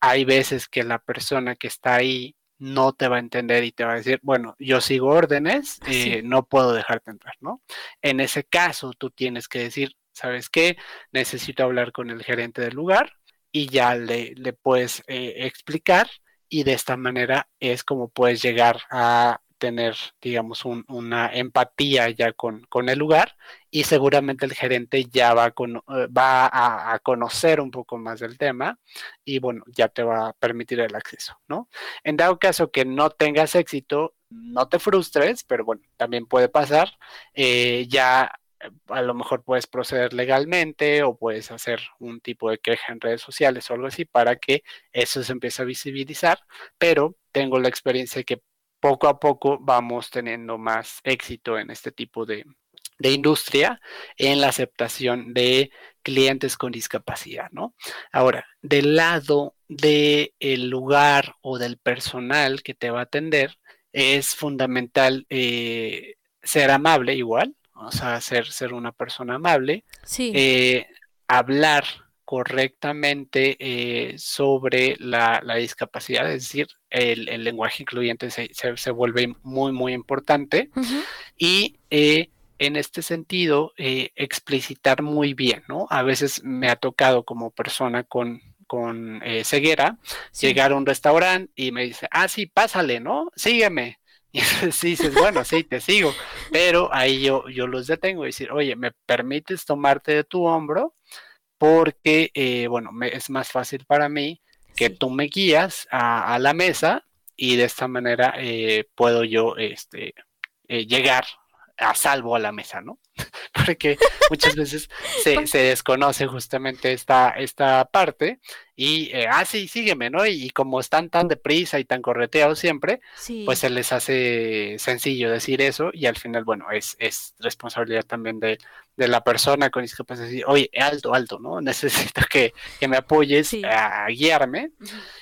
Hay veces que la persona que está ahí no te va a entender y te va a decir, bueno, yo sigo órdenes, eh, no puedo dejarte entrar, ¿no? En ese caso, tú tienes que decir, ¿sabes qué? Necesito hablar con el gerente del lugar y ya le, le puedes eh, explicar y de esta manera es como puedes llegar a tener, digamos, una empatía ya con, el lugar y seguramente el gerente ya va, eh, va a, conocer un poco más del tema y bueno, ya te va a permitir el acceso, ¿no? En dado caso que no tengas éxito, no te frustres, pero bueno, también puede pasar, eh, ya eh, a lo mejor puedes proceder legalmente o puedes hacer un tipo de queja en redes sociales o algo así para que eso se empiece a visibilizar, pero tengo la experiencia que poco a poco vamos teniendo más éxito en este tipo de, industria en la aceptación de clientes con discapacidad, ¿no? Ahora, del lado del lugar o del personal que te va a atender, es fundamental eh, ser amable igual, o sea, ser, ser una persona amable, sí. Eh, hablar correctamente eh, sobre la, discapacidad, es decir, el, lenguaje incluyente se, se, vuelve muy, muy importante y eh, en este sentido eh, explicitar muy bien, ¿no? A veces me ha tocado como persona con, con ceguera llegar a un restaurante y me dice, ah, sí, pásale, ¿no? Sígueme. Y sí dices, bueno, sí, te sigo, pero ahí yo, yo los detengo y decir, oye, ¿me permites tomarte de tu hombro? Porque, eh, bueno, es más fácil para mí que tú me guías a, la mesa y de esta manera eh, puedo yo este, eh, llegar a salvo a la mesa, ¿no? Porque muchas veces se, se, desconoce justamente esta, esta parte y, eh, ah, sí, sígueme, ¿no? Y, como están tan deprisa y tan correteados siempre, pues se les hace sencillo decir eso y al final, bueno, es, es responsabilidad también de, de la persona con discapacidad decir, oye, alto, alto, ¿no? Necesito que, que me apoyes a guiarme.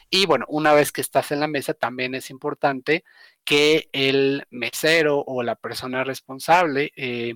Y bueno, una vez que estás en la mesa, también es importante que el mesero o la persona responsable eh,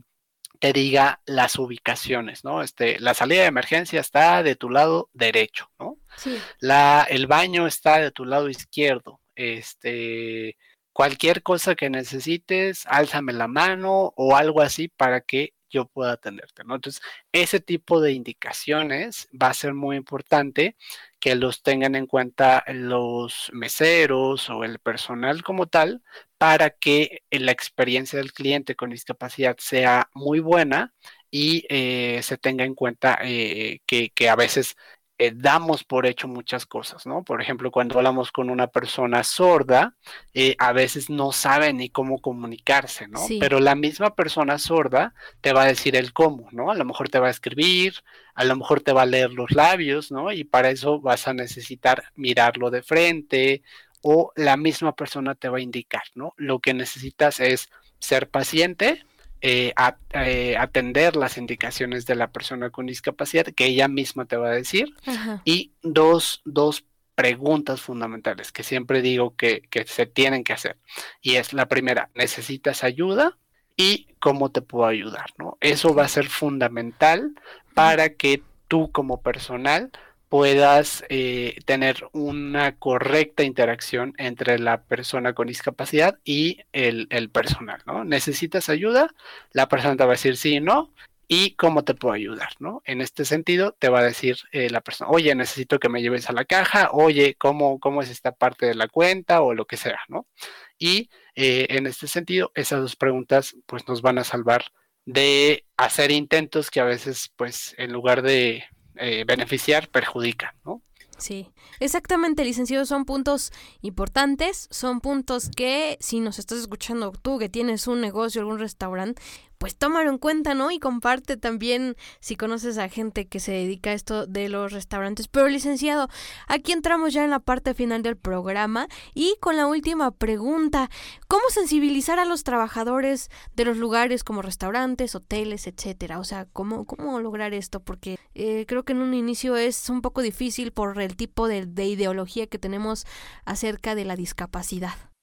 te diga las ubicaciones, ¿no? Este, la salida de emergencia está de tu lado derecho, ¿no? Sí. La, el baño está de tu lado izquierdo. Este, cualquier cosa que necesites, álzame la mano o algo así para que yo pueda atenderte, ¿no? Entonces, ese tipo de indicaciones va a ser muy importante que los tengan en cuenta los meseros o el personal como tal para que la experiencia del cliente con discapacidad sea muy buena y eh, se tenga en cuenta eh, que, que, a veces eh, damos por hecho muchas cosas, ¿no? Por ejemplo, cuando hablamos con una persona sorda, eh, a veces no sabe ni cómo comunicarse, ¿no? Pero la misma persona sorda te va a decir el cómo, ¿no? A lo mejor te va a escribir, a lo mejor te va a leer los labios, ¿no? Y para eso vas a necesitar mirarlo de frente o la misma persona te va a indicar, ¿no? Lo que necesitas es ser paciente, eh, eh, atender las indicaciones de la persona con discapacidad que ella misma te va a decir. Y dos, dos preguntas fundamentales que siempre digo que, que, se tienen que hacer. Y es la primera, ¿necesitas ayuda? ¿Y cómo te puedo ayudar? ¿no? Eso va a ser fundamental para que tú como personal puedas eh, tener una correcta interacción entre la persona con discapacidad y el, personal, ¿no? ¿Necesitas ayuda? La persona te va a decir sí no. ¿Y cómo te puedo ayudar? ¿no? En este sentido, te va a decir eh, la persona, oye, necesito que me lleves a la caja, oye, ¿cómo, ¿cómo es esta parte de la cuenta? o lo que sea, ¿no? Y eh, en este sentido, esas dos preguntas, pues nos van a salvar de hacer intentos que a veces, pues, en lugar de eh, beneficiar perjudica, ¿no? Sí, exactamente, licenciado, son puntos importantes, son puntos que si nos estás escuchando tú que tienes un negocio, algún restaurante, pues tómalo en cuenta, ¿no? Y comparte también si conoces a gente que se dedica a esto de los restaurantes. Pero licenciado, aquí entramos ya en la parte final del programa y con la última pregunta, ¿cómo sensibilizar a los trabajadores de los lugares como restaurantes, hoteles, etcétera? O sea, ¿cómo, cómo lograr esto? Porque eh, creo que en un inicio es un poco difícil por el tipo de ideología que tenemos acerca de la discapacidad.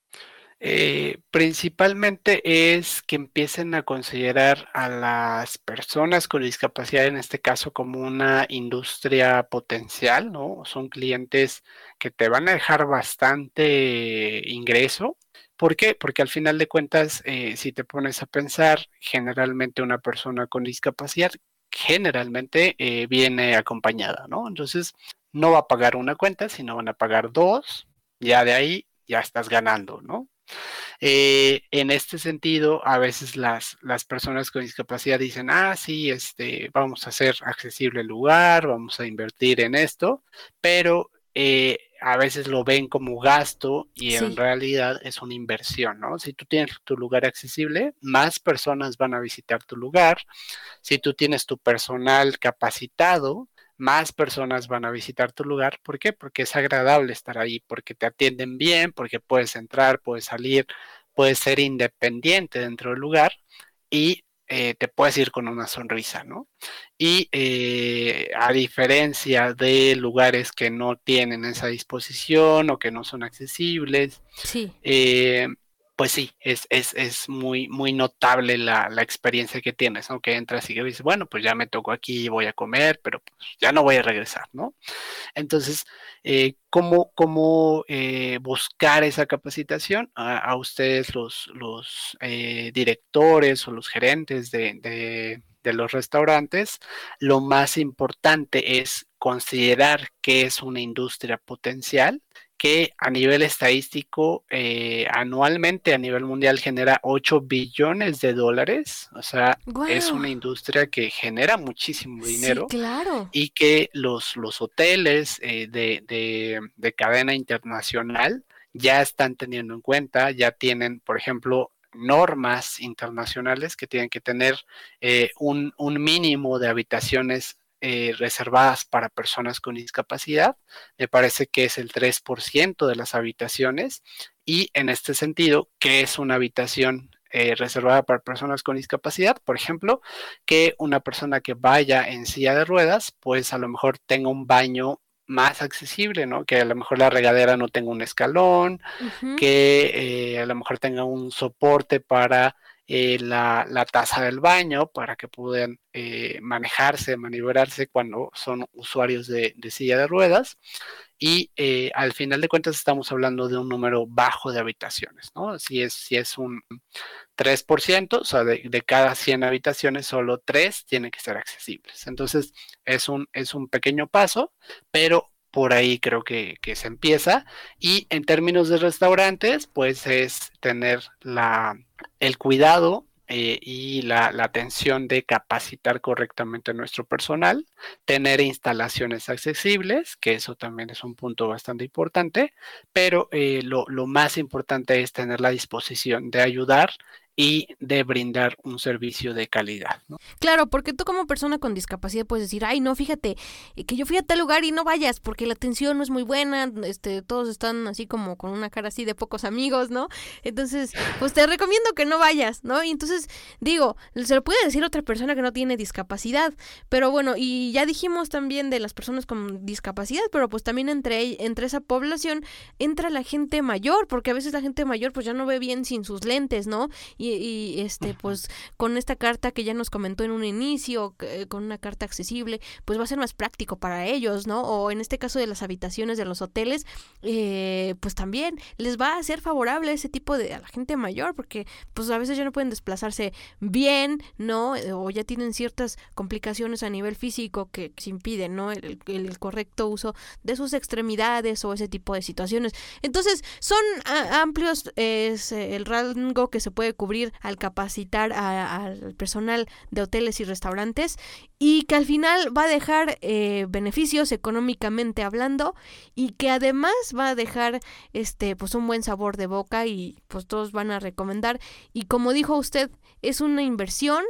Eh, principalmente es que empiecen a considerar a las personas con discapacidad, en este caso, como una industria potencial, ¿no? Son clientes que te van a dejar bastante ingreso. ¿Por qué? Porque al final de cuentas, eh, si te pones a pensar, generalmente una persona con discapacidad generalmente eh, viene acompañada, ¿no? Entonces, no va a pagar una cuenta, sino van a pagar dos, ya de ahí ya estás ganando, ¿no? Eh, en este sentido, a veces las, las personas con discapacidad dicen, ah, sí, este, vamos a hacer accesible el lugar, vamos a invertir en esto, pero eh, a veces lo ven como gasto y en realidad es una inversión, ¿no? Si tú tienes tu lugar accesible, más personas van a visitar tu lugar. Si tú tienes tu personal capacitado, más personas van a visitar tu lugar. ¿Por qué? Porque es agradable estar ahí, porque te atienden bien, porque puedes entrar, puedes salir, puedes ser independiente dentro del lugar y eh, te puedes ir con una sonrisa, ¿no? Y eh, a diferencia de lugares que no tienen esa disposición o que no son accesibles, sí. Eh, pues sí, es, es, es muy, muy notable la, la, experiencia que tienes, aunque entras y dices, bueno, pues ya me tocó aquí, voy a comer, pero pues ya no voy a regresar, ¿no? Entonces, eh, ¿cómo, cómo eh, buscar esa capacitación? A, ustedes, los, los eh, directores o los gerentes de, de los restaurantes, lo más importante es considerar que es una industria potencial que a nivel estadístico eh, anualmente a nivel mundial genera 8 billones de dólares. O sea, es una industria que genera muchísimo dinero. claro. Y que los, los hoteles eh, de, de, cadena internacional ya están teniendo en cuenta, ya tienen, por ejemplo, normas internacionales que tienen que tener eh, un, un mínimo de habitaciones eh, reservadas para personas con discapacidad. Me parece que es el 3% de las habitaciones. Y en este sentido, ¿qué es una habitación eh, reservada para personas con discapacidad? Por ejemplo, que una persona que vaya en silla de ruedas, pues a lo mejor tenga un baño más accesible, ¿no? Que a lo mejor la regadera no tenga un escalón, que eh, a lo mejor tenga un soporte para eh, la, la, taza del baño para que puedan eh, manejarse, maniobrarse cuando son usuarios de, silla de ruedas. Y eh, al final de cuentas estamos hablando de un número bajo de habitaciones, ¿no? Si es, si es un 3%, o sea, de, cada 100 habitaciones, solo 3 tienen que ser accesibles. Entonces, es un, es un pequeño paso, pero por ahí creo que, se empieza. Y en términos de restaurantes, pues es tener el cuidado eh, y la, atención de capacitar correctamente a nuestro personal, tener instalaciones accesibles, que eso también es un punto bastante importante, pero eh, lo, más importante es tener la disposición de ayudar y de brindar un servicio de calidad. ¿no? Claro, porque tú como persona con discapacidad puedes decir, ay, no, fíjate, eh, que yo fui a tal lugar y no vayas porque la atención no es muy buena, este, todos están así como con una cara así de pocos amigos, ¿no? Entonces, pues te recomiendo que no vayas, ¿no? Y entonces, digo, se lo puede decir otra persona que no tiene discapacidad, pero bueno, y ya dijimos también de las personas con discapacidad, pero pues también entre, entre esa población entra la gente mayor, porque a veces la gente mayor pues ya no ve bien sin sus lentes, ¿no? Este pues con esta carta que ya nos comentó en un inicio, eh, con una carta accesible, pues va a ser más práctico para ellos, ¿no? O en este caso de las habitaciones de los hoteles, eh, pues también les va a ser favorable ese tipo de a la gente mayor, porque pues a veces ya no pueden desplazarse bien, ¿no? Eh, o ya tienen ciertas complicaciones a nivel físico que, se impiden, ¿no? El, el, correcto uso de sus extremidades o ese tipo de situaciones. Entonces, son amplios es, el rango que se puede cubrir al capacitar al personal de hoteles y restaurantes y que al final va a dejar eh, beneficios económicamente hablando y que además va a dejar este pues un buen sabor de boca y pues todos van a recomendar. Y como dijo usted es una inversión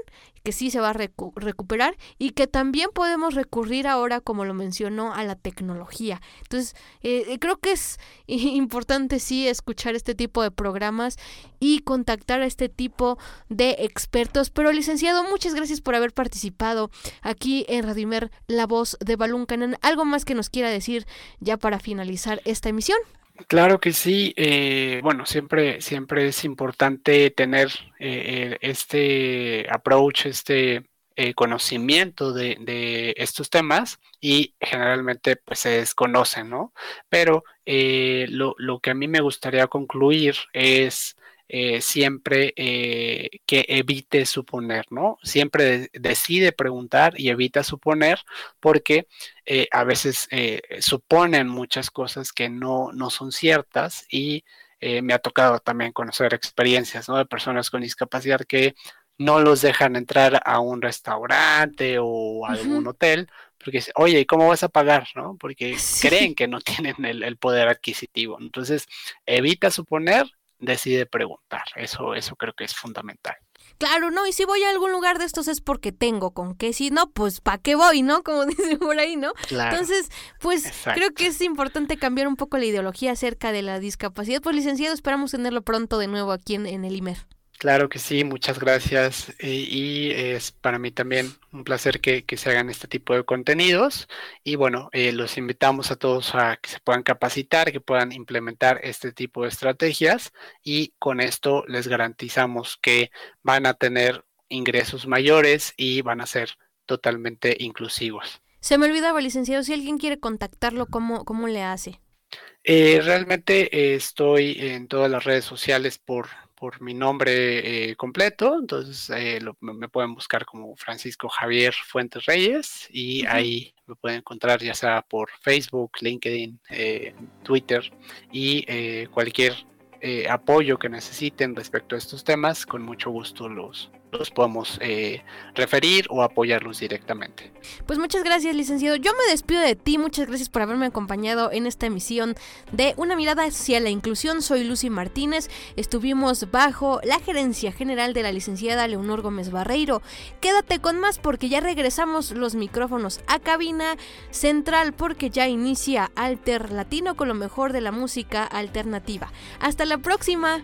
que sí se va a recuperar y que también podemos recurrir ahora, como lo mencionó, a la tecnología. Entonces, eh, eh, creo que es importante sí escuchar este tipo de programas y contactar a este tipo de expertos. Pero, licenciado, muchas gracias por haber participado aquí en Radimer, la voz de Balún Canan. ¿Algo más que nos quiera decir ya para finalizar esta emisión? Claro que sí. Eh, bueno, siempre, siempre es importante tener eh, este approach, este eh, conocimiento de, estos temas y generalmente pues se desconocen, ¿no? Pero lo, lo, que a mí me gustaría concluir es eh, siempre eh, que evite suponer, ¿no? Siempre decide preguntar y evita suponer porque eh, a veces suponen muchas cosas que no, no son ciertas y me ha tocado también conocer experiencias, ¿no? De personas con discapacidad que no los dejan entrar a un restaurante o a algún hotel porque, oye, ¿y cómo vas a pagar? ¿no? Porque creen que no tienen el, poder adquisitivo. Entonces, evita suponer decide preguntar. Eso, eso creo que es fundamental. Claro, no, y si voy a algún lugar de estos es porque tengo con qué, si no, pues ¿para qué voy, no? Como dicen por ahí, ¿no? Entonces, pues creo que es importante cambiar un poco la ideología acerca de la discapacidad. Pues licenciado, esperamos tenerlo pronto de nuevo aquí en, en el IMER. Claro que sí, muchas gracias. Eh, y es para mí también un placer que, se hagan este tipo de contenidos. Y bueno, eh, los invitamos a todos a que se puedan capacitar, que puedan implementar este tipo de estrategias y con esto les garantizamos que van a tener ingresos mayores y van a ser totalmente inclusivos. Se me olvidaba, licenciado, si alguien quiere contactarlo, ¿cómo, cómo le hace? Eh, realmente estoy en todas las redes sociales por por mi nombre eh, completo, entonces eh, me pueden buscar como Francisco Javier Fuentes Reyes y ahí me pueden encontrar ya sea por Facebook, LinkedIn, eh, Twitter y cualquier apoyo que necesiten respecto a estos temas, con mucho gusto los, los podemos eh, referir o apoyarlos directamente. Pues muchas gracias, licenciado. Yo me despido de ti. Muchas gracias por haberme acompañado en esta emisión de Una mirada hacia la inclusión. Soy Lucy Martínez. Estuvimos bajo la gerencia general de la licenciada Leonor Gómez Barreiro. Quédate con más porque ya regresamos los micrófonos a cabina central porque ya inicia Alter Latino con lo mejor de la música alternativa. Hasta la próxima.